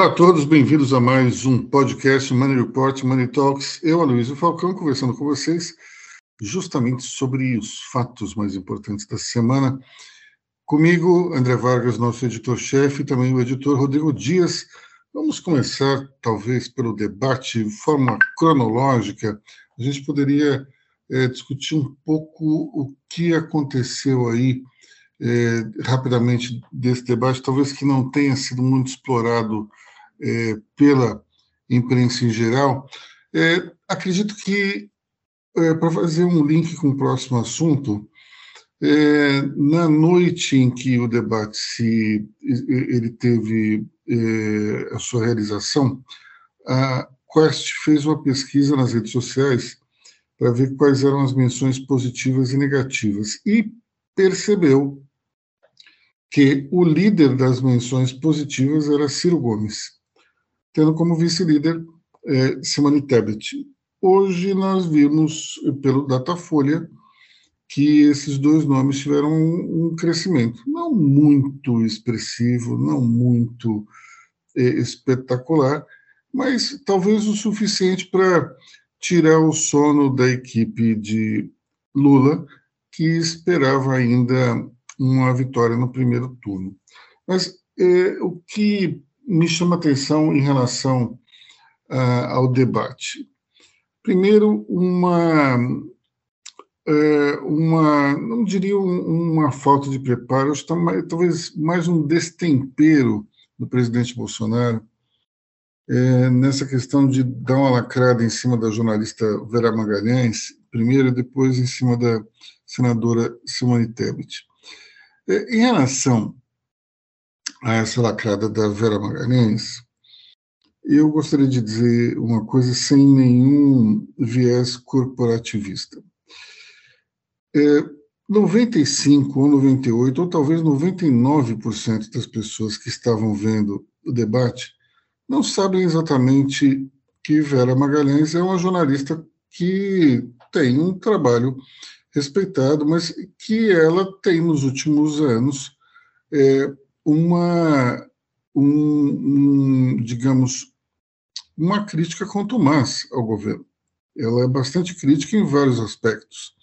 Olá a todos, bem-vindos a mais um podcast Money Report, Money Talks. Eu, Aloysio Falcão, conversando com vocês justamente sobre os fatos mais importantes da semana. Comigo, André Vargas, nosso editor-chefe, e também o editor Rodrigo Dias. Vamos começar, talvez, pelo debate de forma cronológica. A gente poderia é, discutir um pouco o que aconteceu aí é, rapidamente desse debate, talvez que não tenha sido muito explorado é, pela imprensa em geral. É, acredito que, é, para fazer um link com o próximo assunto, é, na noite em que o debate se, ele teve é, a sua realização, a Quest fez uma pesquisa nas redes sociais para ver quais eram as menções positivas e negativas e percebeu que o líder das menções positivas era Ciro Gomes, tendo como vice-líder é, Simone Tebet. Hoje nós vimos pelo Datafolha que esses dois nomes tiveram um, crescimento, não muito expressivo, não muito é, espetacular, mas talvez o suficiente para tirar o sono da equipe de Lula, que esperava ainda uma vitória no primeiro turno. Mas é, o que me chama atenção em relação ah, ao debate? Primeiro, uma, é, uma não diria uma falta de preparo, acho que tá talvez mais um destempero do presidente Bolsonaro é, nessa questão de dar uma lacrada em cima da jornalista Vera Magalhães, primeiro e depois em cima da senadora Simone Tebet. É, em relação a essa lacrada da Vera Magalhães, eu gostaria de dizer uma coisa sem nenhum viés corporativista. É, 95 ou 98, ou talvez 99% das pessoas que estavam vendo o debate não sabem exatamente que Vera Magalhães é uma jornalista que tem um trabalho respeitado, mas que ela tem nos últimos anos é, uma, um, um, digamos, uma crítica contumaz ao governo. Ela é bastante crítica em vários aspectos,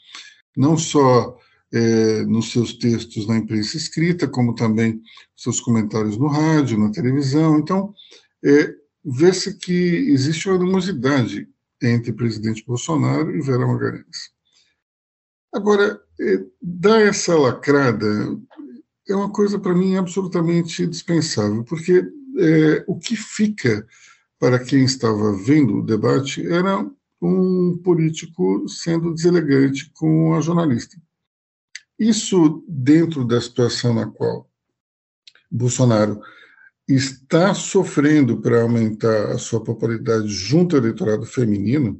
não só é, nos seus textos na imprensa escrita, como também seus comentários no rádio, na televisão. Então, é, vê-se que existe uma animosidade entre presidente Bolsonaro e Vera Magalhães. Agora, é, dar essa lacrada é uma coisa, para mim, absolutamente dispensável, porque é, o que fica para quem estava vendo o debate era um político sendo deselegante com a jornalista. Isso dentro da situação na qual Bolsonaro está sofrendo para aumentar a sua popularidade junto ao eleitorado feminino,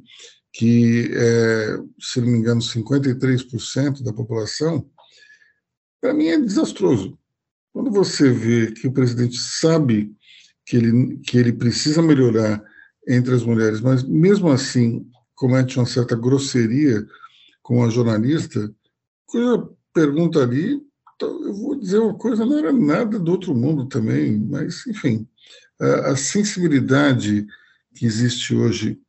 que é, se não me engano, 53% da população, para mim é desastroso. Quando você vê que o presidente sabe que ele, que ele precisa melhorar entre as mulheres, mas mesmo assim comete uma certa grosseria com a jornalista, coisa pergunta ali, então, eu vou dizer uma coisa, não era nada do outro mundo também, mas, enfim, a, a sensibilidade que existe hoje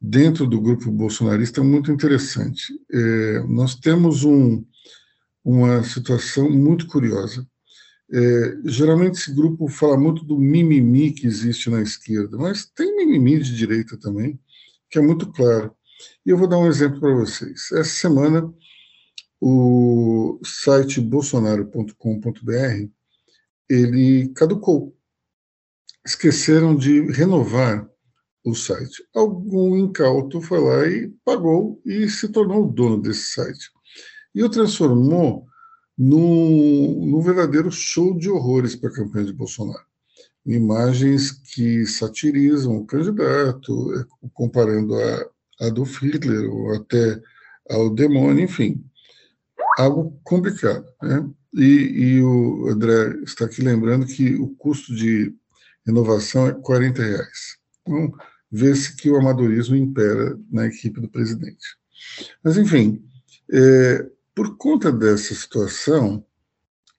dentro do grupo bolsonarista é muito interessante. É, nós temos um, uma situação muito curiosa. É, geralmente esse grupo fala muito do mimimi que existe na esquerda, mas tem mimimi de direita também, que é muito claro. E eu vou dar um exemplo para vocês. Essa semana, o site bolsonaro.com.br ele caducou. Esqueceram de renovar o site. Algum incauto foi lá e pagou e se tornou o dono desse site. E o transformou num, num verdadeiro show de horrores para a campanha de Bolsonaro. Imagens que satirizam o candidato, é, comparando a Adolf Hitler ou até ao demônio, enfim. Algo complicado. Né? E, e o André está aqui lembrando que o custo de renovação é 40 reais. Então, vê-se que o amadorismo impera na equipe do presidente. Mas, enfim, é, por conta dessa situação,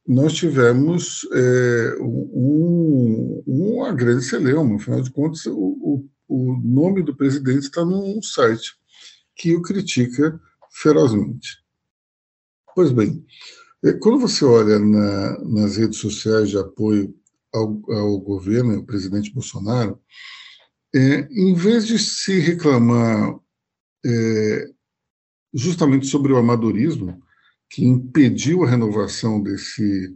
nós tivemos é, um, uma grande celeuma. Afinal de contas, o, o, o nome do presidente está num site que o critica ferozmente. Pois bem, é, quando você olha na, nas redes sociais de apoio ao, ao governo, ao presidente Bolsonaro, é, em vez de se reclamar é, justamente sobre o amadorismo, que impediu a renovação desse,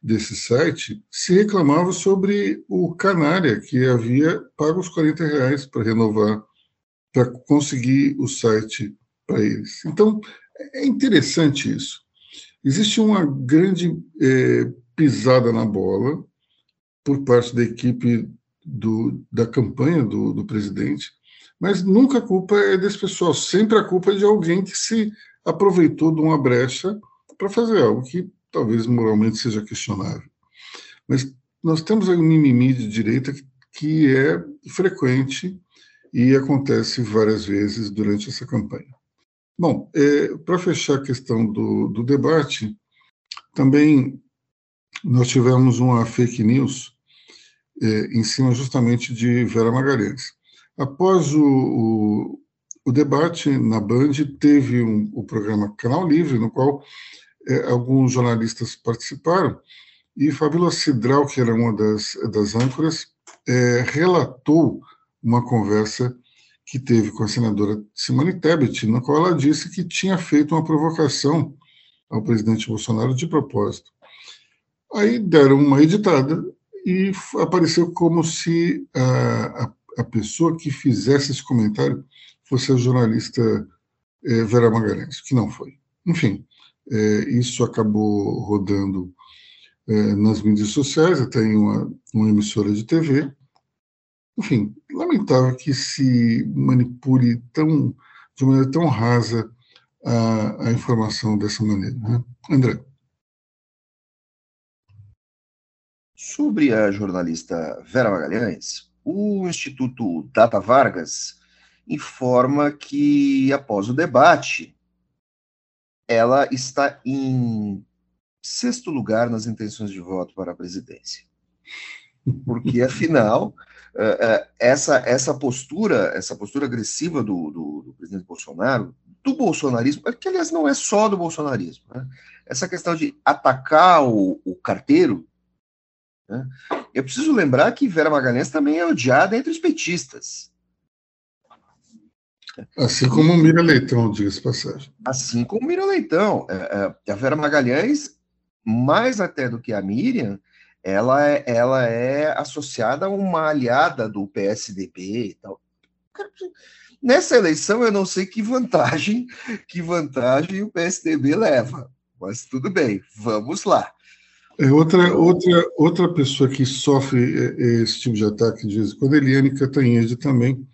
desse site, se reclamava sobre o Canária, que havia pago os 40 reais para renovar, para conseguir o site para eles. Então, é interessante isso. Existe uma grande é, pisada na bola por parte da equipe do, da campanha do, do presidente, mas nunca a culpa é desse pessoal, sempre a culpa é de alguém que se aproveitou de uma brecha para fazer algo que talvez moralmente seja questionável. Mas nós temos aí um mimimi de direita que é frequente e acontece várias vezes durante essa campanha. Bom, é, para fechar a questão do, do debate, também nós tivemos uma fake news é, em cima justamente de Vera Magalhães. Após o, o, o debate na Band, teve um, o programa Canal Livre, no qual é, alguns jornalistas participaram, e Fabíola Cidral, que era uma das, das âncoras, é, relatou uma conversa que teve com a senadora Simone Tebet, na qual ela disse que tinha feito uma provocação ao presidente Bolsonaro de propósito. Aí deram uma editada e apareceu como se a, a, a pessoa que fizesse esse comentário fosse a jornalista é, Vera Magalhães, que não foi. Enfim, é, isso acabou rodando é, nas mídias sociais, até em uma, uma emissora de TV. Enfim, lamentável que se manipule tão, de maneira tão rasa a, a informação dessa maneira. Né? André. Sobre a jornalista Vera Magalhães, o Instituto Data Vargas informa que, após o debate, ela está em sexto lugar nas intenções de voto para a presidência. Porque, afinal, eh, eh, essa, essa postura, essa postura agressiva do, do, do presidente Bolsonaro, do bolsonarismo, é que aliás não é só do bolsonarismo, né? essa questão de atacar o, o carteiro, né? eu preciso lembrar que Vera Magalhães também é odiada entre os petistas. Assim como o Mira Leitão, diga-se passagem. Assim como o Mira Leitão. É, é, a Vera Magalhães, mais até do que a Miriam, ela é, ela é associada a uma aliada do PSDB e tal. Nessa eleição, eu não sei que vantagem, que vantagem o PSDB leva. Mas tudo bem, vamos lá. É outra, outra, outra pessoa que sofre é, esse tipo de ataque, diz, quando Eliane Catanhede também,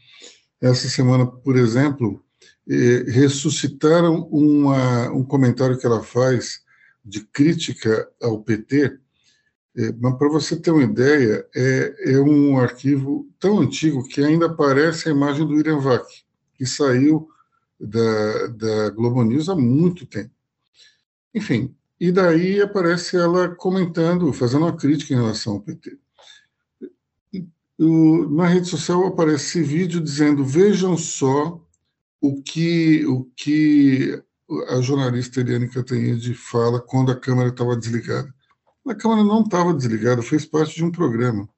essa semana, por exemplo, eh, ressuscitaram uma, um comentário que ela faz de crítica ao PT, eh, mas para você ter uma ideia, é, é, um arquivo tão antigo que ainda aparece a imagem do William Vac, que saiu da, da Globo News há muito tempo. Enfim, e daí aparece ela comentando, fazendo uma crítica em relação ao PT na rede social aparece esse vídeo dizendo: vejam só o que, o que a jornalista Eliane Catanhede fala quando a câmera estava desligada. A câmera não estava desligada, fez parte de um programa.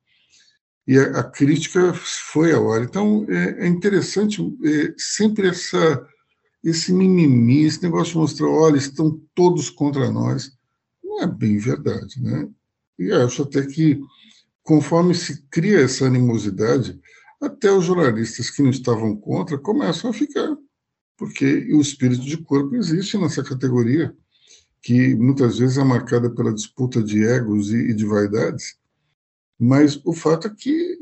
E a, a crítica foi a hora. Então, é, é interessante é, sempre essa, esse mimimi, esse negócio de mostrar: olha, estão todos contra nós. Não é bem verdade, né? E acho até que conforme se cria essa animosidade, até os jornalistas que não estavam contra começam a ficar, porque o espírito de corpo existe nessa categoria, que muitas vezes é marcada pela disputa de egos e, de vaidades, mas o fato é que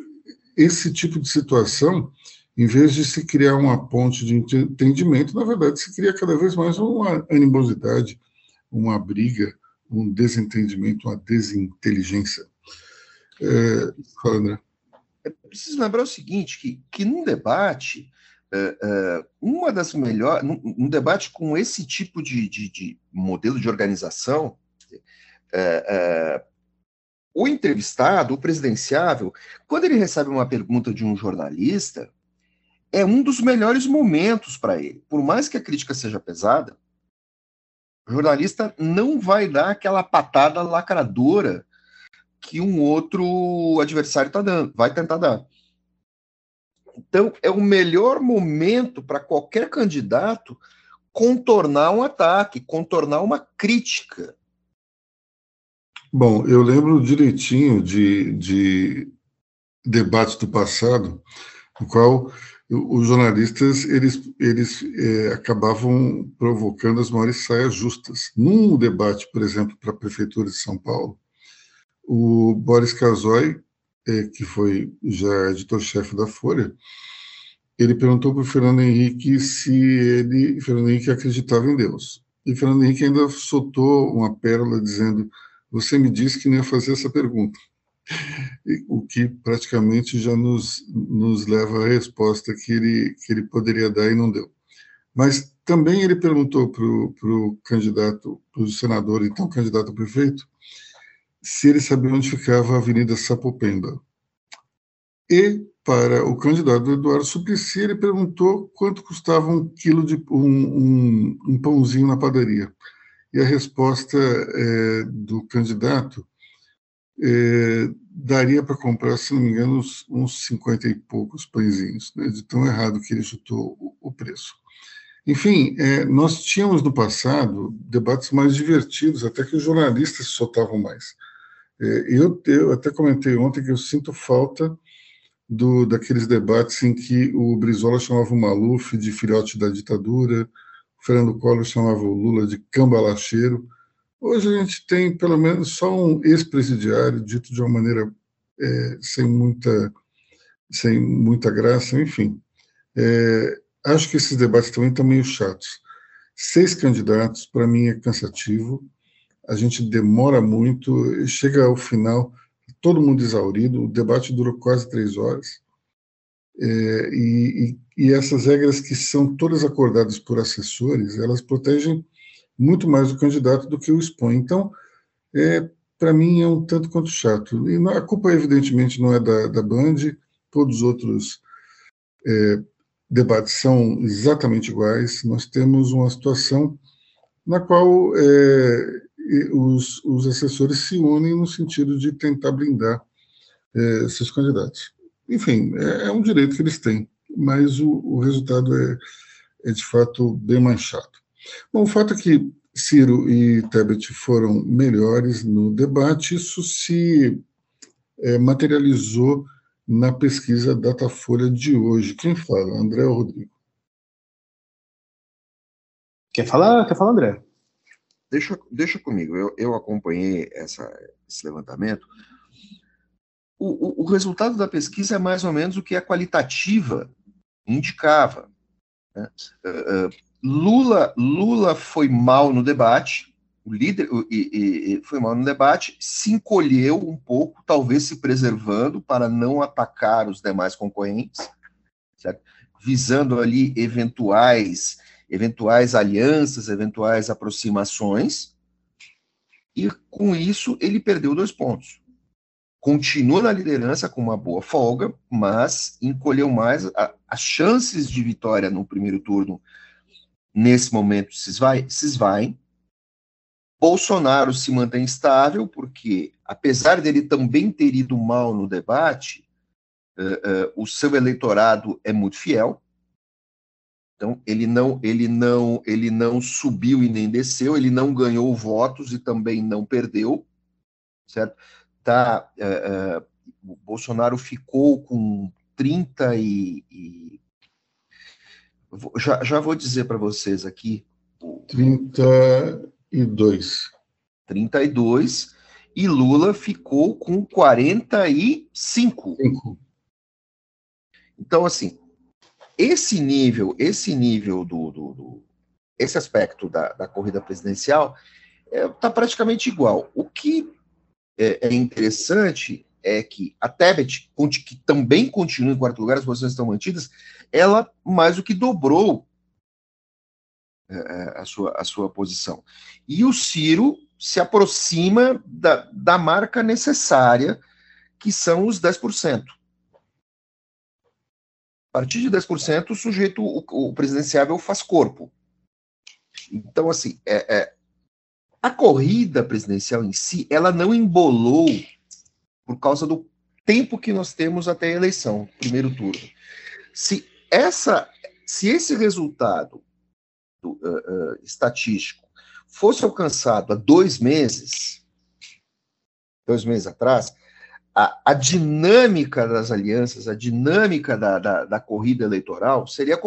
esse tipo de situação, em vez de se criar uma ponte de entendimento, na verdade se cria cada vez mais uma animosidade, uma briga, um desentendimento, uma desinteligência. É, André. É preciso lembrar o seguinte, que, que num debate, é, é, uma das melhores, num, num, debate com esse tipo de, de, de, modelo de organização, é, é, o entrevistado, o presidenciável, quando ele recebe uma pergunta de um jornalista, é um dos melhores momentos para ele. Por mais que a crítica seja pesada, o jornalista não vai dar aquela patada lacradora que um outro adversário está dando, vai tentar dar. Então, é o melhor momento para qualquer candidato contornar um ataque, contornar uma crítica. Bom, eu lembro direitinho de, de debates do passado, no qual os jornalistas eles, eles é, acabavam provocando as maiores saias justas. Num debate, por exemplo, para a Prefeitura de São Paulo, o Boris Casoy, é, que foi já editor-chefe da Folha, ele perguntou para o Fernando Henrique se ele, Fernando Henrique acreditava em Deus. E Fernando Henrique ainda soltou uma pérola dizendo você me disse que não ia fazer essa pergunta, o que praticamente já nos, nos leva à resposta que ele, que ele poderia dar e não deu. Mas também ele perguntou para o candidato, para o senador, então candidato a prefeito, se ele sabia onde ficava a Avenida Sapopemba. E para o candidato Eduardo Suplicy, ele perguntou quanto custava um quilo de um, um, um pãozinho na padaria e a resposta é, do candidato é, daria para comprar, se não me engano, uns, uns 50 e poucos pãezinhos, né, de tão errado que ele chutou o, o preço. Enfim, é, nós tínhamos no passado debates mais divertidos, até que os jornalistas se soltavam mais. É, eu, eu até comentei ontem que eu sinto falta do, daqueles debates em que o Brizola chamava o Maluf de filhote da ditadura, Fernando Collor chamava o Lula de cambalacheiro. Hoje a gente tem pelo menos só um ex-presidiário, dito de uma maneira é, sem, muita, sem muita graça, enfim. É, acho que esses debates também estão meio chatos. Seis candidatos, para mim, é cansativo. A gente demora muito, chega ao final, todo mundo exaurido. O debate durou quase três horas. É, e, e, essas regras que são todas acordadas por assessores, elas protegem muito mais o candidato do que o expõe. Então, é, para mim, é um tanto quanto chato. E a culpa, evidentemente, não é da, da Band, todos os outros é, debates são exatamente iguais. Nós temos uma situação na qual é, os, os assessores se unem no sentido de tentar blindar é, seus candidatos. Enfim, é, é, um direito que eles têm, mas o, o resultado é, é, de fato, bem manchado. Bom, o fato é que Ciro e Tebet foram melhores no debate, isso se é, materializou na pesquisa Datafolha de hoje. Quem fala? André ou Rodrigo? Quer falar, quer falar André? Deixa, deixa comigo, eu, eu acompanhei essa, esse levantamento o, o, resultado da pesquisa é mais ou menos o que a qualitativa indicava. Né? Uh, Lula, Lula foi mal no debate, o líder e, e, foi mal no debate, se encolheu um pouco, talvez se preservando para não atacar os demais concorrentes, certo? visando ali eventuais, eventuais alianças, eventuais aproximações, e com isso ele perdeu dois pontos continua na liderança com uma boa folga, mas encolheu mais. A, as chances de vitória no primeiro turno, nesse momento, se esvaem. Se esvaem. Bolsonaro se mantém estável, porque, apesar dele também ter ido mal no debate, uh, uh, o seu eleitorado é muito fiel. Então, ele não, ele não, ele não subiu e nem desceu, ele não ganhou votos e também não perdeu, certo? tá, é, é, o Bolsonaro ficou com 30 e, e já, já vou dizer para vocês aqui. 32. 32 e Lula ficou com 45. Cinco. Então, assim, esse nível, esse nível do, do, do esse aspecto da, da corrida presidencial está é, tá praticamente igual. O que é, é interessante é que a Tebet, que também continua em quarto lugar, as posições estão mantidas, ela mais do que dobrou é, é, a, sua, a sua posição. E o Ciro se aproxima da, da marca necessária, que são os 10%. A partir de 10%, o sujeito, o, o presidenciável faz corpo. Então, assim, é, é, a corrida presidencial em si, ela não embolou por causa do tempo que nós temos até a eleição, primeiro turno. Se essa, se esse resultado do, uh, uh, estatístico fosse alcançado há dois meses, dois meses atrás, a, a dinâmica das alianças, a dinâmica da, da, da corrida eleitoral seria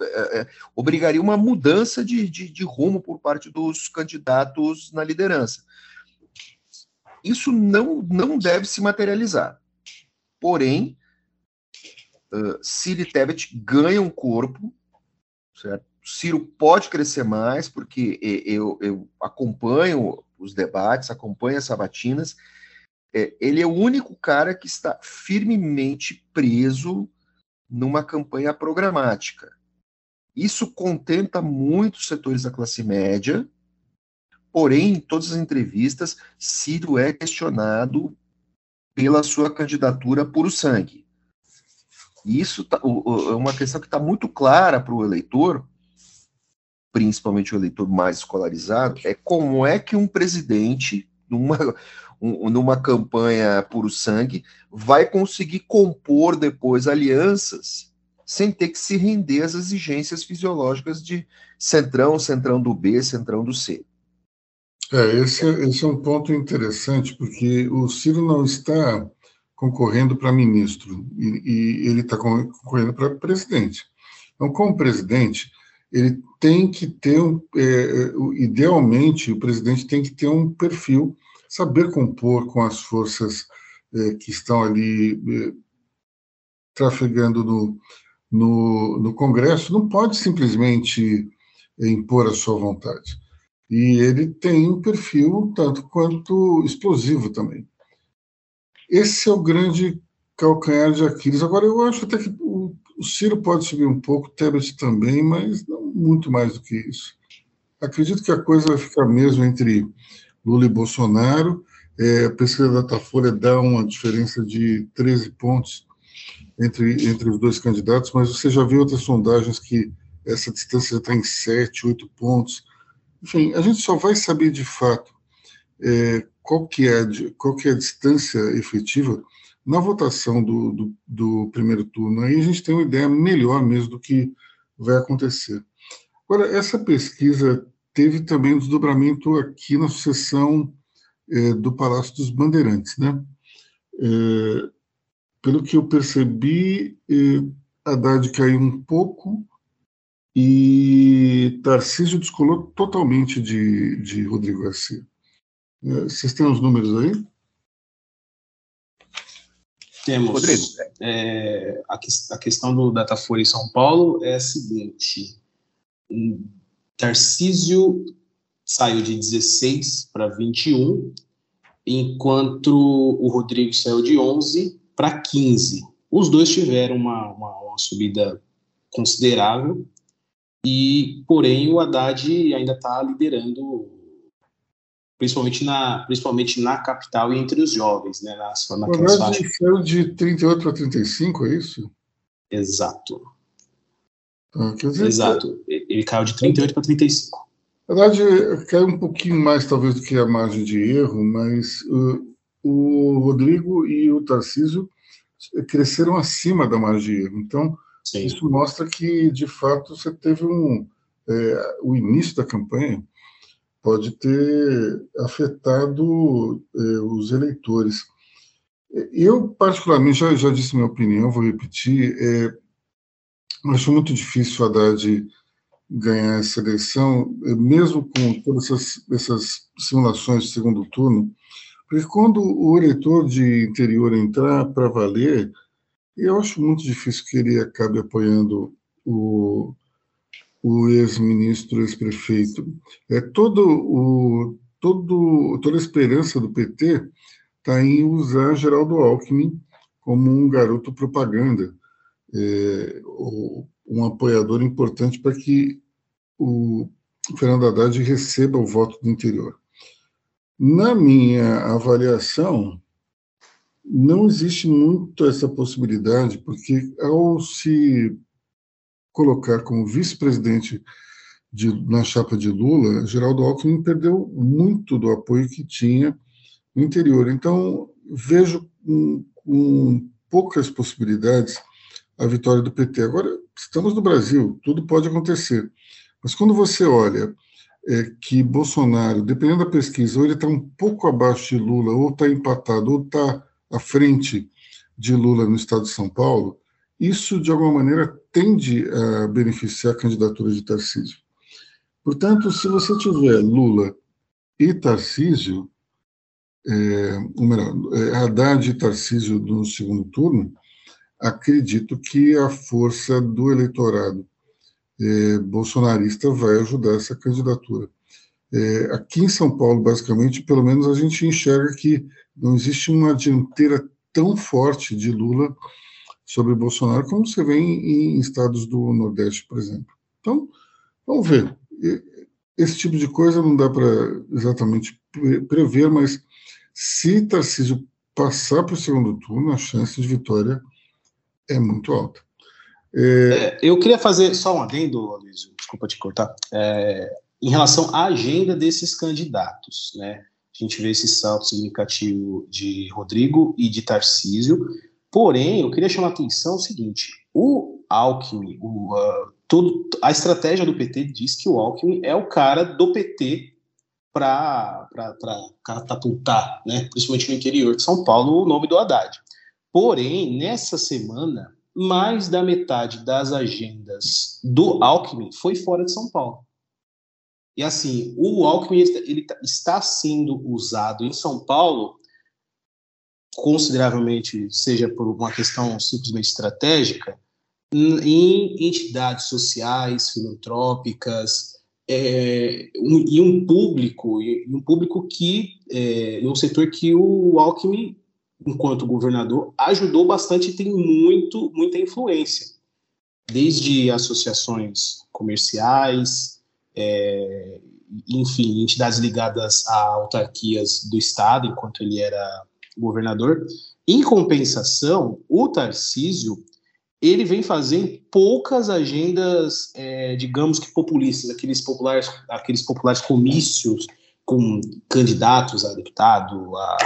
é, obrigaria uma mudança de, de, de, rumo por parte dos candidatos na liderança. Isso não, não deve se materializar. Porém, uh, Ciro e Tebet ganham corpo, certo? Ciro pode crescer mais, porque eu, eu acompanho os debates, acompanho as sabatinas. É, ele é o único cara que está firmemente preso numa campanha programática. Isso contenta muitos setores da classe média, porém, em todas as entrevistas, Ciro é questionado pela sua candidatura puro sangue. Isso tá, é uma questão que está muito clara para o eleitor, principalmente o eleitor mais escolarizado, é como é que um presidente, numa, um, numa campanha puro sangue, vai conseguir compor depois alianças sem ter que se render às exigências fisiológicas de centrão, centrão do B, centrão do C. É, esse, é, esse é um ponto interessante, porque o Ciro não está concorrendo para ministro, e, e ele está concorrendo para presidente. Então, como presidente, ele tem que ter, um, é, idealmente, o presidente tem que ter um perfil, saber compor com as forças é, que estão ali é, trafegando no, no, no Congresso, não pode simplesmente impor a sua vontade. E ele tem um perfil tanto quanto explosivo também. Esse é o grande calcanhar de Aquiles. Agora, eu acho até que o, o Ciro pode subir um pouco, o Tebet também, mas não muito mais do que isso. Acredito que a coisa vai ficar mesmo entre Lula e Bolsonaro. É, a pesquisa da Datafolha dá uma diferença de 13 pontos entre, entre os dois candidatos, mas você já viu outras sondagens que essa distância já está em 7, 8 pontos. Enfim, a gente só vai saber de fato é, qual, que é, qual que é a distância efetiva na votação do, do, do, primeiro turno. Aí a gente tem uma ideia melhor mesmo do que vai acontecer. Agora, essa pesquisa teve também um desdobramento aqui na sucessão é, do Palácio dos Bandeirantes, né? É, pelo que eu percebi, eh, Haddad caiu um pouco e Tarcísio descolou totalmente de, de Rodrigo Garcia. Eh, vocês têm os números aí? Temos. Rodrigo. É, a, a, questão do Datafolha em São Paulo é a seguinte: Tarcísio saiu de 16 para 21, enquanto o Rodrigo saiu de 11 para 15. Os dois tiveram uma, uma, uma, subida considerável, e porém o Haddad ainda está liderando, principalmente na, principalmente na capital e entre os jovens. Né, na, na o Haddad saiu de 38 para 35, é isso? Exato. Ah, dizer, Exato. Ele caiu de 38 para 35. Na verdade, caiu um pouquinho mais, talvez, do que a margem de erro, mas uh, o Rodrigo e o Tarcísio cresceram acima da magia. Então, Sim. isso mostra que, de fato, você teve um. É, o início da campanha pode ter afetado é, os eleitores. Eu, particularmente, já, já disse minha opinião, vou repetir. É, acho muito difícil o Haddad ganhar essa eleição, é, mesmo com todas essas, essas simulações de segundo turno porque quando o eleitor de interior entrar para valer, eu acho muito difícil que ele acabe apoiando o, o ex-ministro, ex-prefeito. É todo o todo toda a esperança do PT está em usar Geraldo Alckmin como um garoto propaganda, é, um apoiador importante para que o Fernando Haddad receba o voto do interior. Na minha avaliação, não existe muito essa possibilidade, porque ao se colocar como vice-presidente na chapa de Lula, Geraldo Alckmin perdeu muito do apoio que tinha no interior. Então, vejo com, poucas possibilidades a vitória do PT. Agora, estamos no Brasil, tudo pode acontecer. Mas quando você olha é, que Bolsonaro, dependendo da pesquisa, ou ele está um pouco abaixo de Lula, ou está empatado, ou está à frente de Lula no estado de São Paulo, isso, de alguma maneira, tende a beneficiar a candidatura de Tarcísio. Portanto, se você tiver Lula e Tarcísio, é, melhor, é, Haddad e Tarcísio no segundo turno, acredito que a força do eleitorado é, bolsonarista vai ajudar essa candidatura. É, aqui em São Paulo, basicamente, pelo menos a gente enxerga que não existe uma dianteira tão forte de Lula sobre Bolsonaro como você vê em, estados do Nordeste, por exemplo. Então, vamos ver. Esse tipo de coisa não dá para exatamente prever, mas se Tarcísio passar para o segundo turno, a chance de vitória é muito alta. É... É, eu queria fazer só um adendo, Luiz, desculpa te cortar, é, em relação à agenda desses candidatos, né? A gente vê esse salto significativo de Rodrigo e de Tarcísio, porém, eu queria chamar a atenção o seguinte, o Alckmin, o, uh, todo, a estratégia do PT diz que o Alckmin é o cara do PT para catapultar, né, principalmente no interior de São Paulo, o nome do Haddad. Porém, nessa semana, mais da metade das agendas do Alckmin foi fora de São Paulo. E assim, o Alckmin ele tá, está sendo usado em São Paulo consideravelmente, seja por uma questão simplesmente estratégica, em entidades sociais, filantrópicas, é, um, e um público, e um público que, é, um setor que o Alckmin enquanto governador, ajudou bastante e tem muito, muita influência, desde associações comerciais, é, enfim, entidades ligadas a autarquias do Estado, enquanto ele era governador. Em compensação, o Tarcísio ele vem fazendo poucas agendas, é, digamos que populistas, aqueles populares, aqueles populares comícios com candidatos a deputado, a,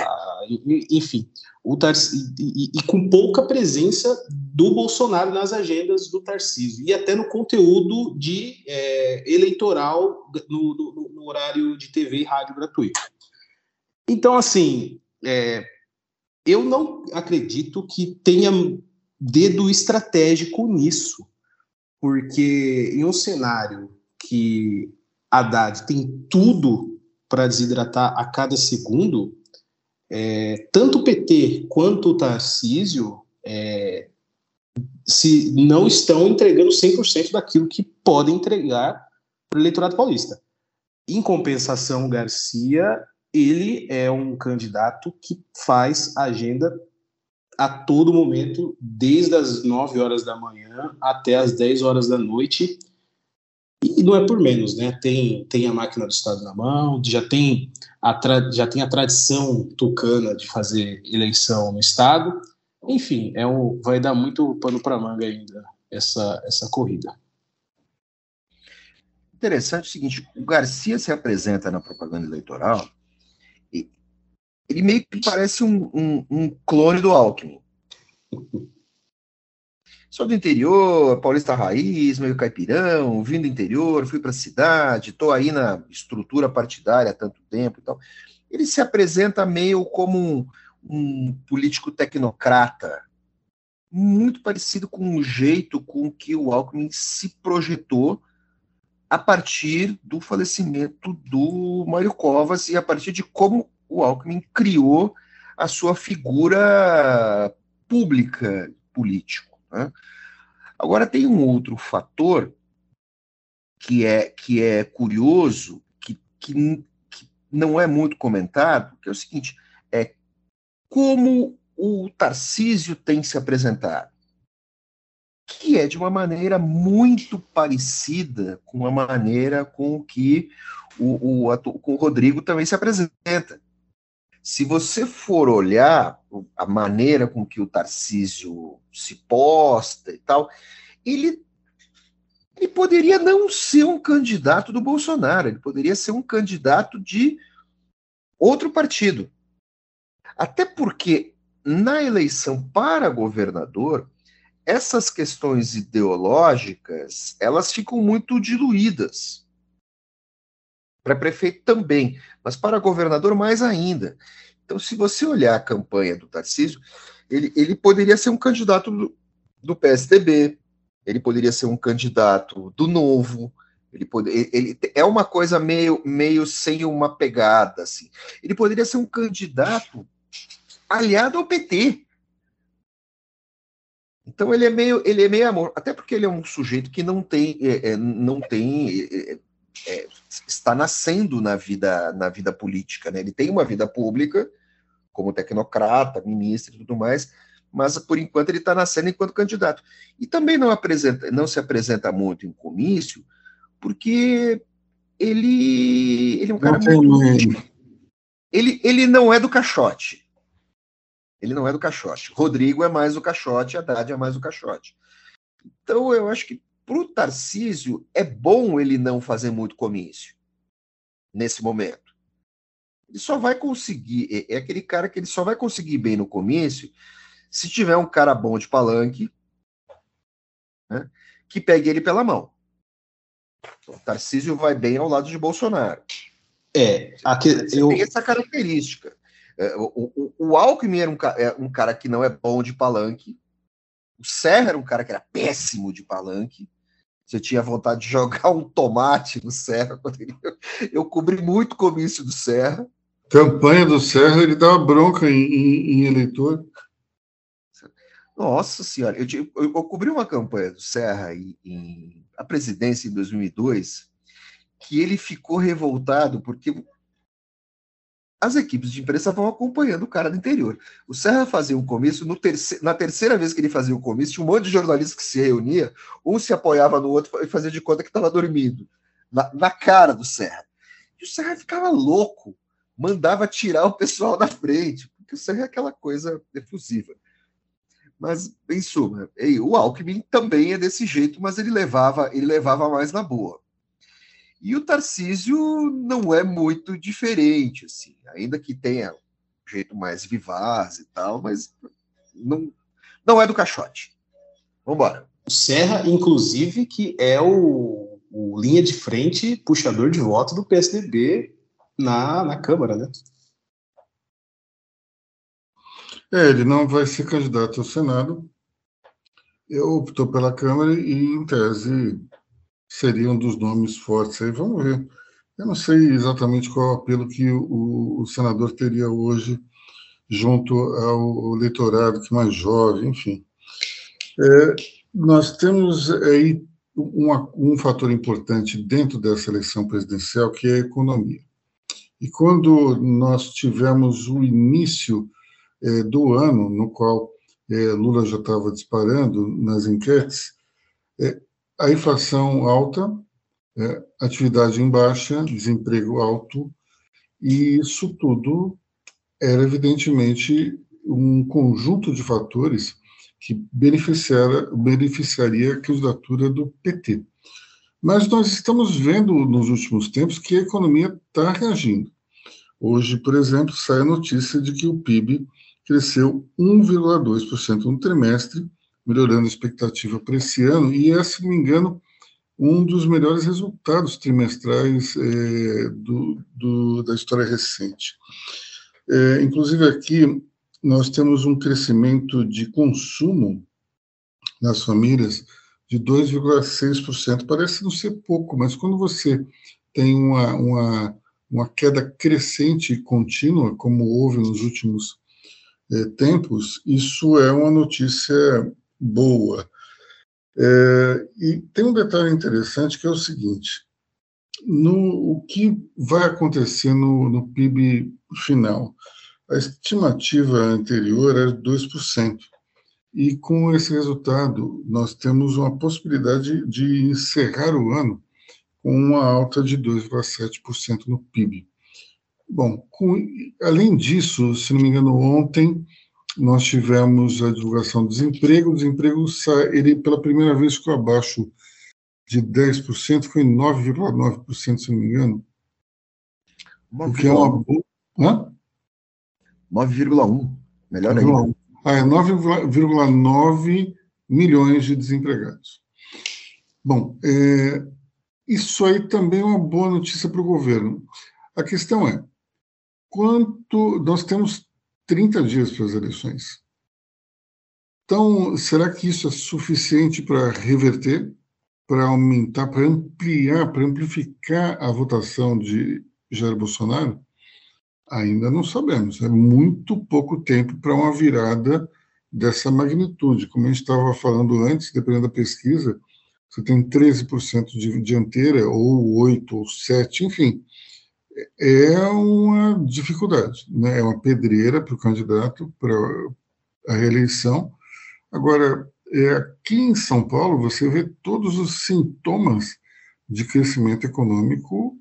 enfim, o Tarcísio, e, e, com pouca presença do Bolsonaro nas agendas do Tarcísio e até no conteúdo de é, eleitoral no, no, no, horário de TV e rádio gratuito. Então, assim, é, eu não acredito que tenha dedo estratégico nisso, porque em um cenário que Haddad tem tudo para desidratar a cada segundo, é, tanto o PT quanto o Tarcísio é, se não estão entregando 100% daquilo que podem entregar para o eleitorado paulista. Em compensação, Garcia, ele é um candidato que faz agenda a todo momento, desde as 9 horas da manhã até as 10 horas da noite, e não é por menos, né? Tem, tem a máquina do Estado na mão, já tem já tem a tradição tucana de fazer eleição no Estado. Enfim, é um, vai dar muito pano para manga ainda essa, essa corrida. Interessante o seguinte: o Garcia se apresenta na propaganda eleitoral e ele meio que parece um, um, um clone do Alckmin. Sou do interior, paulista raiz, meio caipirão, vim do interior, fui para a cidade, estou aí na estrutura partidária há tanto tempo e tal. Ele se apresenta meio como um, um político tecnocrata, muito parecido com o jeito com que o Alckmin se projetou a partir do falecimento do Mário Covas e a partir de como o Alckmin criou a sua figura pública político. Né? Agora, tem um outro fator que é, que é curioso, que, que, que não é muito comentado, que é o seguinte: é como o Tarcísio tem se apresentado. que é de uma maneira muito parecida com a maneira com que o, o, com o Rodrigo também se apresenta. Se você for olhar a maneira com que o Tarcísio se posta e tal, ele, ele poderia não ser um candidato do Bolsonaro, ele poderia ser um candidato de outro partido. Até porque na eleição para governador, essas questões ideológicas, elas ficam muito diluídas. Para prefeito também, mas para governador mais ainda. Então, se você olhar a campanha do Tarcísio, ele, ele poderia ser um candidato do, do PSDB, ele poderia ser um candidato do Novo, ele, pode, ele, é uma coisa meio, meio sem uma pegada, assim. Ele poderia ser um candidato aliado ao PT. Então ele é meio, ele é meio amor, até porque ele é um sujeito que não tem, é, é não tem, é, é, está nascendo na vida, na vida política, né? Ele tem uma vida pública como tecnocrata, ministro e tudo mais, mas por enquanto ele está nascendo enquanto candidato. E também não apresenta, não se apresenta muito em comício, porque ele, ele é um cara muito. Ele, ele não é do caixote. Ele não é do caixote. Rodrigo é mais o caixote, Haddad é mais o caixote. Então, eu acho que para o Tarcísio é bom ele não fazer muito comício nesse momento. Ele só vai conseguir, é, é aquele cara que ele só vai conseguir bem no comício se tiver um cara bom de palanque né, que pegue ele pela mão. Então, o Tarcísio vai bem ao lado de Bolsonaro. É, aqui, eu... tem essa característica. É, o, o, o Alckmin era um, é um, cara que não é bom de palanque. O Serra era um cara que era péssimo de palanque. Você tinha vontade de jogar um tomate no Serra. Eu, eu cobri muito comício do Serra. Campanha do Serra, ele dava bronca em, em, em eleitor. Nossa senhora, eu, eu, eu, cobri uma campanha do Serra em, em a presidência em 2002, que ele ficou revoltado porque as equipes de imprensa vão acompanhando o cara do interior. O Serra fazia um comício, terce... na terceira vez que ele fazia o comício, tinha um monte de jornalistas que se reunia, um se apoiava no outro e fazia de conta que estava dormindo, na, na, cara do Serra. E o Serra ficava louco, mandava tirar o pessoal da frente, porque o Serra é aquela coisa efusiva. Mas, em suma, o Alckmin também é desse jeito, mas ele levava, ele levava mais na boa. E o Tarcísio não é muito diferente, assim, ainda que tenha um jeito mais vivaz e tal, mas não, não é do caixote. Vamos embora. O Serra, inclusive, que é o, o, linha de frente, puxador de voto do PSDB na, na Câmara, né? É, ele não vai ser candidato ao Senado. Eu optou pela Câmara e, em tese, seria um dos nomes fortes aí. Vamos ver. Eu não sei exatamente qual apelo que o, o senador teria hoje junto ao eleitorado que é mais jovem, enfim. É, nós temos aí um fator importante dentro dessa eleição presidencial, que é a economia. E quando nós tivemos o início é, do ano, no qual é, Lula já estava disparando nas enquetes, é, a inflação alta, é, atividade em baixa, desemprego alto, e isso tudo era evidentemente um conjunto de fatores que beneficiaria, beneficiaria a candidatura do PT. Mas nós estamos vendo nos últimos tempos que a economia está reagindo. Hoje, por exemplo, sai a notícia de que o PIB cresceu 1,2% no trimestre, melhorando a expectativa para esse ano, e é, se não me engano, um dos melhores resultados trimestrais é, do, do, da história recente. É, inclusive, aqui nós temos um crescimento de consumo nas famílias de 2,6%. Parece não ser pouco, mas quando você tem uma, uma, uma queda crescente e contínua, como houve nos últimos é, tempos, isso é uma notícia boa. É, e tem um detalhe interessante que é o seguinte: no, o que vai acontecer no, no PIB final? A estimativa anterior era 2%. e com esse resultado, nós temos uma possibilidade de encerrar o ano com uma alta de 2,7% no PIB. Bom, com, além disso, se não me engano, ontem nós tivemos a divulgação do desemprego. O desemprego, ele pela primeira vez ficou abaixo de 10%, foi 9,9%, se não me engano. O que é uma boa. 9,1%. Melhor ainda. Ah, é 9,9 milhões de desempregados. Bom, é, isso aí também é uma boa notícia para o governo. A questão é, quanto nós temos 30 dias para as eleições. Então, será que isso é suficiente para reverter, para aumentar, para ampliar, para amplificar a votação de Jair Bolsonaro? Ainda não sabemos. É muito pouco tempo para uma virada dessa magnitude. Como a gente estava falando antes, dependendo da pesquisa, você tem 13% de dianteira, ou 8%, ou 7%, enfim é uma dificuldade, né? é uma pedreira para o candidato para a reeleição. Agora, é, aqui em São Paulo, você vê todos os sintomas de crescimento econômico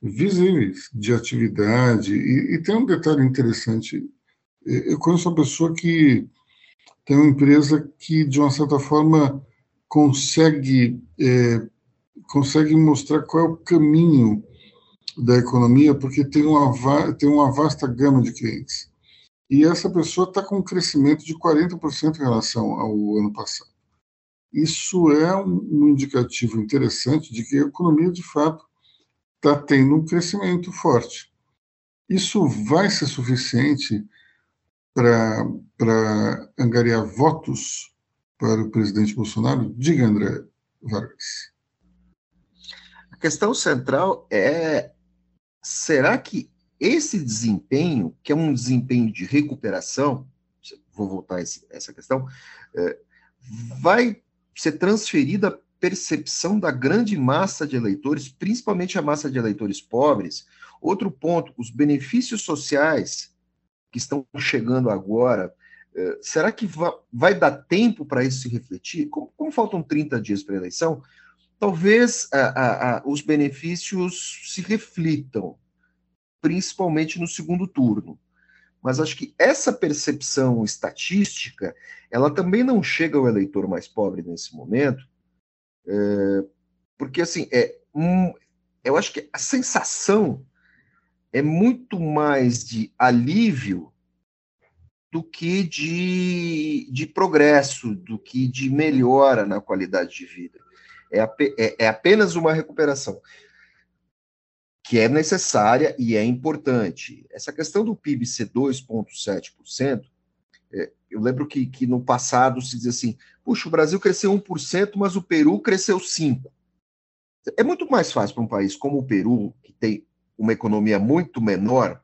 visíveis, de atividade. E, e tem um detalhe interessante: eu conheço uma pessoa que tem uma empresa que, de uma certa forma, consegue, é, consegue mostrar qual é o caminho da economia porque tem uma, tem uma vasta gama de clientes. E essa pessoa está com um crescimento de 40% em relação ao ano passado. Isso é um, indicativo interessante de que a economia, de fato, está tendo um crescimento forte. Isso vai ser suficiente para angariar votos para o presidente Bolsonaro? Diga, André Vargas. A questão central é será que esse desempenho, que é um desempenho de recuperação, vou voltar a essa questão, é, vai ser transferida à percepção da grande massa de eleitores, principalmente a massa de eleitores pobres. Outro ponto, os benefícios sociais que estão chegando agora, é, será que vai dar tempo para isso se refletir? Como, como faltam 30 dias para a eleição, talvez a, a, a, os benefícios se reflitam, principalmente no segundo turno. Mas acho que essa percepção estatística, ela também não chega ao eleitor mais pobre nesse momento, é, porque assim, é, um, eu acho que a sensação é muito mais de alívio do que de, de progresso, do que de melhora na qualidade de vida. É, é, é apenas uma recuperação que é necessária e é importante. Essa questão do PIB ser 2,7%, é, eu lembro que, que no passado se dizia assim: puxa, o Brasil cresceu 1%, mas o Peru cresceu 5%. É muito mais fácil para um país como o Peru, que tem uma economia muito menor,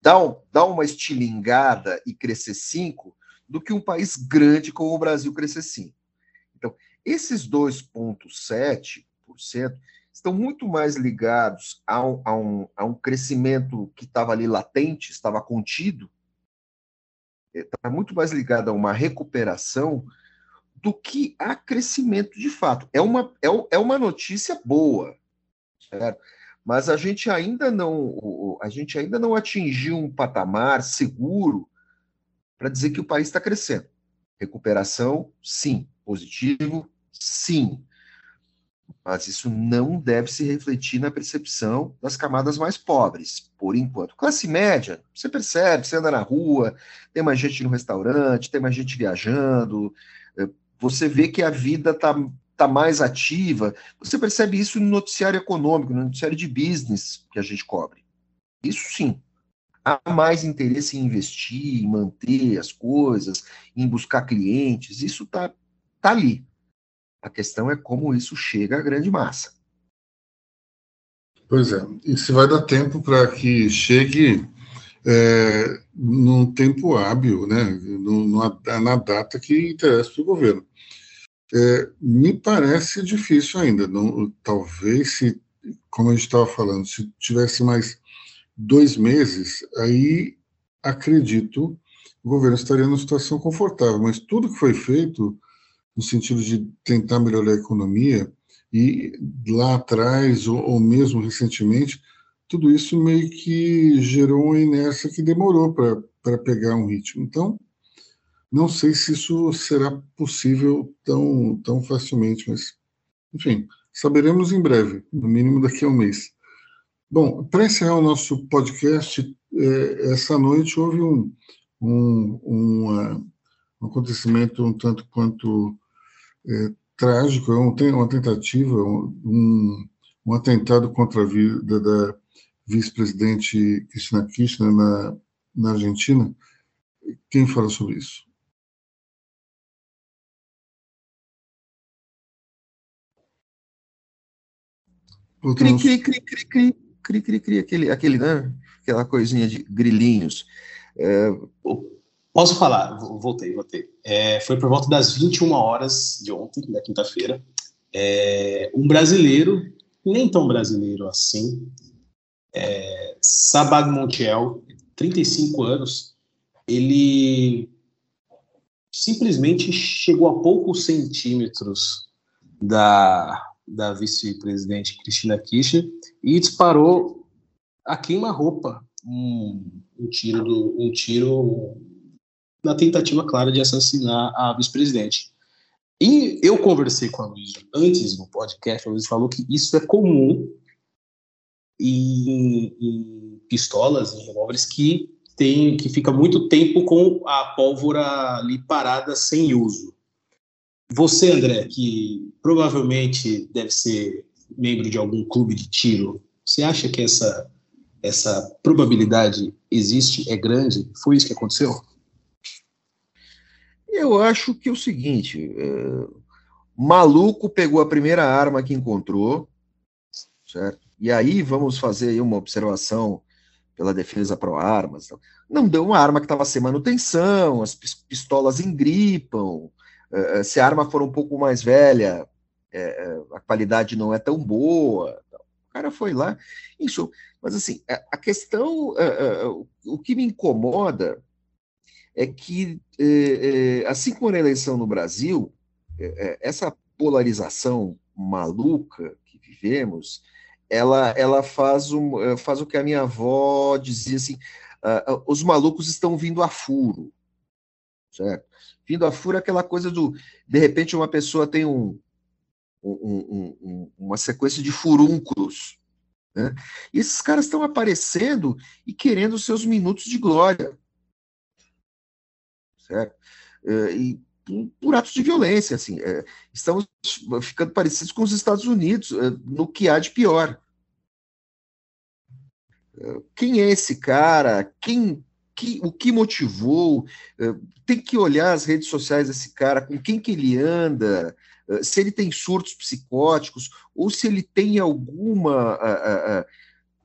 dar, dar uma estilingada e crescer 5%, do que um país grande como o Brasil crescer 5%. Então, esses 2,7% estão muito mais ligados a um, a um, a um crescimento que estava ali latente, estava contido, está muito mais ligado a uma recuperação do que a crescimento de fato. É uma, é, é uma notícia boa, certo? mas a gente ainda não a gente ainda não atingiu um patamar seguro para dizer que o país está crescendo. Recuperação, sim. Positivo, sim. Mas isso não deve se refletir na percepção das camadas mais pobres, por enquanto. Classe média, você percebe, você anda na rua, tem mais gente no restaurante, tem mais gente viajando, eh, você vê que a vida está tá mais ativa. Você percebe isso no noticiário econômico, no noticiário de business que a gente cobre. Isso sim há mais interesse em investir, em manter as coisas, em buscar clientes, isso está tá ali. A questão é como isso chega à grande massa. Pois é, e se vai dar tempo para que chegue é, num tempo hábil, né, na data que interessa para o governo. É, me parece difícil ainda. Não, talvez, se, como a gente estava falando, se tivesse mais dois meses, aí acredito o governo estaria numa situação confortável. Mas tudo que foi feito no sentido de tentar melhorar a economia, e lá atrás, ou, ou mesmo recentemente, tudo isso meio que gerou uma inércia que demorou para pegar um ritmo. Então, não sei se isso será possível tão, tão facilmente, mas, enfim, saberemos em breve, no mínimo daqui a um mês. Bom, para encerrar o nosso podcast, é, essa noite houve um, um, um, um acontecimento um tanto quanto é, trágico, é uma tentativa, um, um atentado contra a vida da vice-presidente Cristina Kirchner na, na Argentina. Quem fala sobre isso? Cri, cri, cri, cri, cri, cri, cri, cri, aquele, aquele, né? Aquela coisinha de grilinhos. É, Posso falar? Voltei, voltei. É, foi por volta das 21 horas de ontem, da quinta-feira. É, um brasileiro, nem tão brasileiro assim, é, Sabag Montiel, 35 anos, ele simplesmente chegou a poucos centímetros da, da vice-presidente Cristina Kirchner e disparou a queima-roupa um, um, tiro do, um tiro na tentativa clara de assassinar a vice-presidente. E eu conversei com a Luísa antes no podcast, a Luísa falou que isso é comum em, em pistolas, em revólveres que tem que fica muito tempo com a pólvora ali parada sem uso. Você, André, que provavelmente deve ser membro de algum clube de tiro, você acha que essa essa probabilidade existe, é grande? Foi isso que aconteceu? Eu acho que é o seguinte: é, maluco pegou a primeira arma que encontrou, certo? E aí vamos fazer aí uma observação pela defesa pro armas. Não deu uma arma que estava sem manutenção, as pistolas engripam. É, é, se a arma for um pouco mais velha, é, a qualidade não é tão boa. O cara foi lá, isso. Mas assim, a questão, o que me incomoda é que, é, é, assim como na eleição no Brasil, é, essa polarização maluca que vivemos, ela, ela faz, um, faz o que a minha avó dizia assim: uh, os malucos estão vindo a furo, certo? Vindo a furo é aquela coisa do, de repente, uma pessoa tem um, um, um, uma sequência de furúnculos, né? E esses caras estão aparecendo e querendo seus minutos de glória É, e por atos de violência, assim, é, estamos ficando parecidos com os Estados Unidos é, no que há de pior. Quem é esse cara? Quem, que, o que motivou? Tem que olhar as redes sociais desse cara, com quem que ele anda, se ele tem surtos psicóticos ou se ele tem alguma a, a,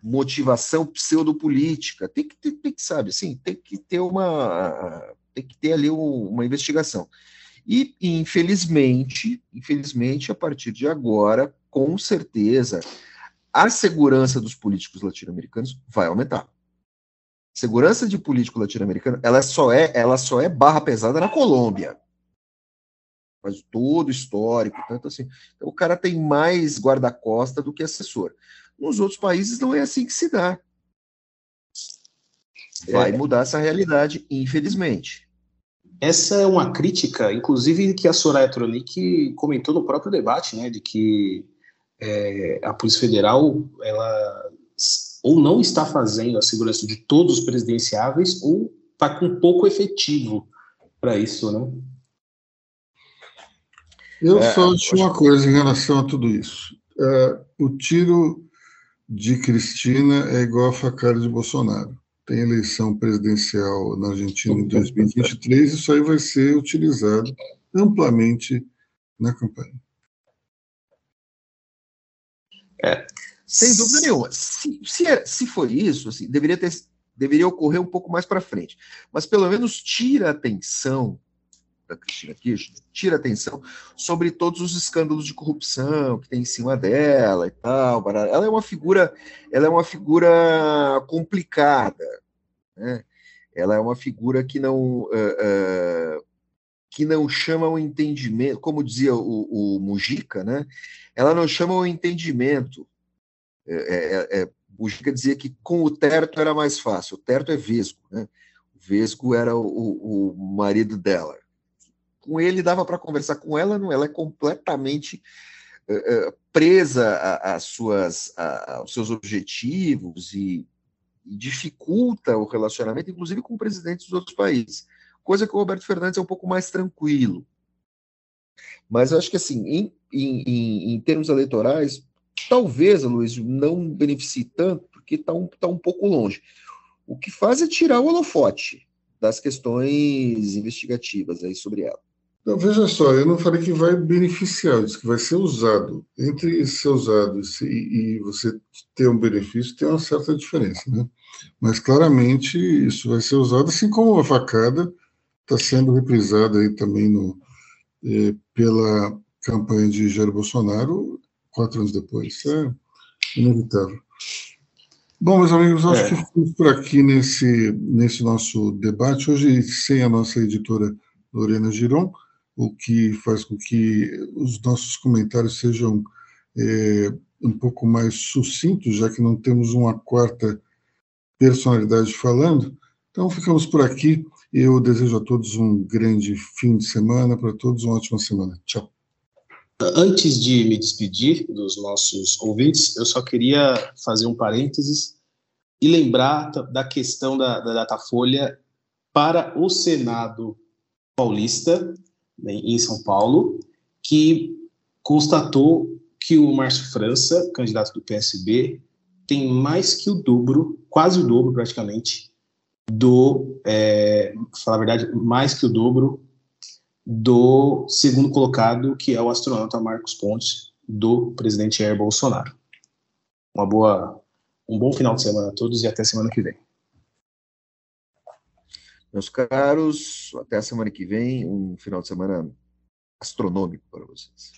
motivação pseudopolítica. Tem que, tem, tem que sabe, assim, tem que ter uma tem que ter ali uma investigação. E, infelizmente, infelizmente, a partir de agora, com certeza, a segurança dos políticos latino-americanos vai aumentar. Segurança de político latino-americano, ela só é, ela só é barra pesada na Colômbia. Mas todo histórico, tanto assim. Então, o cara tem mais guarda-costa do que assessor. Nos outros países não é assim que se dá. Vai é. mudar essa realidade, infelizmente. Essa é uma crítica, inclusive, que a Soraya Tronic comentou no próprio debate, né, de que é, a Polícia Federal ela ou não está fazendo a segurança de todos os presidenciáveis ou está com pouco efetivo para isso, né? Eu é, só acho uma coisa em relação a tudo isso. É, o tiro de Cristina é igual a facada de Bolsonaro tem eleição presidencial na Argentina em 2023, isso aí vai ser utilizado amplamente na campanha. É, sem dúvida nenhuma. Se, se, é, se for isso, assim, deveria, ter, deveria ocorrer um pouco mais para frente. Mas pelo menos tira a atenção da Cristina Kirchner, tira atenção sobre todos os escândalos de corrupção que tem em cima dela e tal. Ela é uma figura, ela é uma figura complicada, né? ela é uma figura que não uh, uh, que não chama o entendimento, como dizia o, o Mujica, né? Ela não chama o entendimento. É, é, é, Mujica dizia que com o Terto era mais fácil. O Terto é Vesgo, né? O Vesgo era o, o marido dela. Com ele dava para conversar com ela, não? Ela é completamente uh, presa às suas, aos seus objetivos e e dificulta o relacionamento, inclusive com presidentes dos outros países. Coisa que o Roberto Fernandes é um pouco mais tranquilo. Mas eu acho que, assim, em, em, em termos eleitorais, talvez, Luiz, não beneficie tanto, porque está um, tá um pouco longe. O que faz é tirar o holofote das questões investigativas aí sobre ela. Então, veja só, eu não falei que vai beneficiar, eu disse que vai ser usado. Entre ser usado e, e você ter um benefício, tem uma certa diferença, né? Mas claramente isso vai ser usado, assim como a facada está sendo reprisada aí também no, eh, pela campanha de Jair Bolsonaro quatro anos depois. Isso é inevitável. Bom, meus amigos, acho é. que ficamos por aqui nesse, nesse nosso debate. Hoje, sem a nossa editora Lorena Giron, o que faz com que os nossos comentários sejam é, um pouco mais sucintos, já que não temos uma quarta personalidade falando. Então, ficamos por aqui. Eu desejo a todos um grande fim de semana, para todos uma ótima semana. Tchau. Antes de me despedir dos nossos ouvintes, eu só queria fazer um parênteses e lembrar da questão da, da Datafolha para o Senado paulista em São Paulo, que constatou que o Márcio França, candidato do PSB, tem mais que o dobro, quase o dobro praticamente, do, é, falar a verdade, mais que o dobro do segundo colocado, que é o astronauta Marcos Pontes, do presidente Jair Bolsonaro. Uma boa, um bom final de semana a todos e até semana que vem. Meus caros, até a semana que vem, um final de semana astronômico para vocês.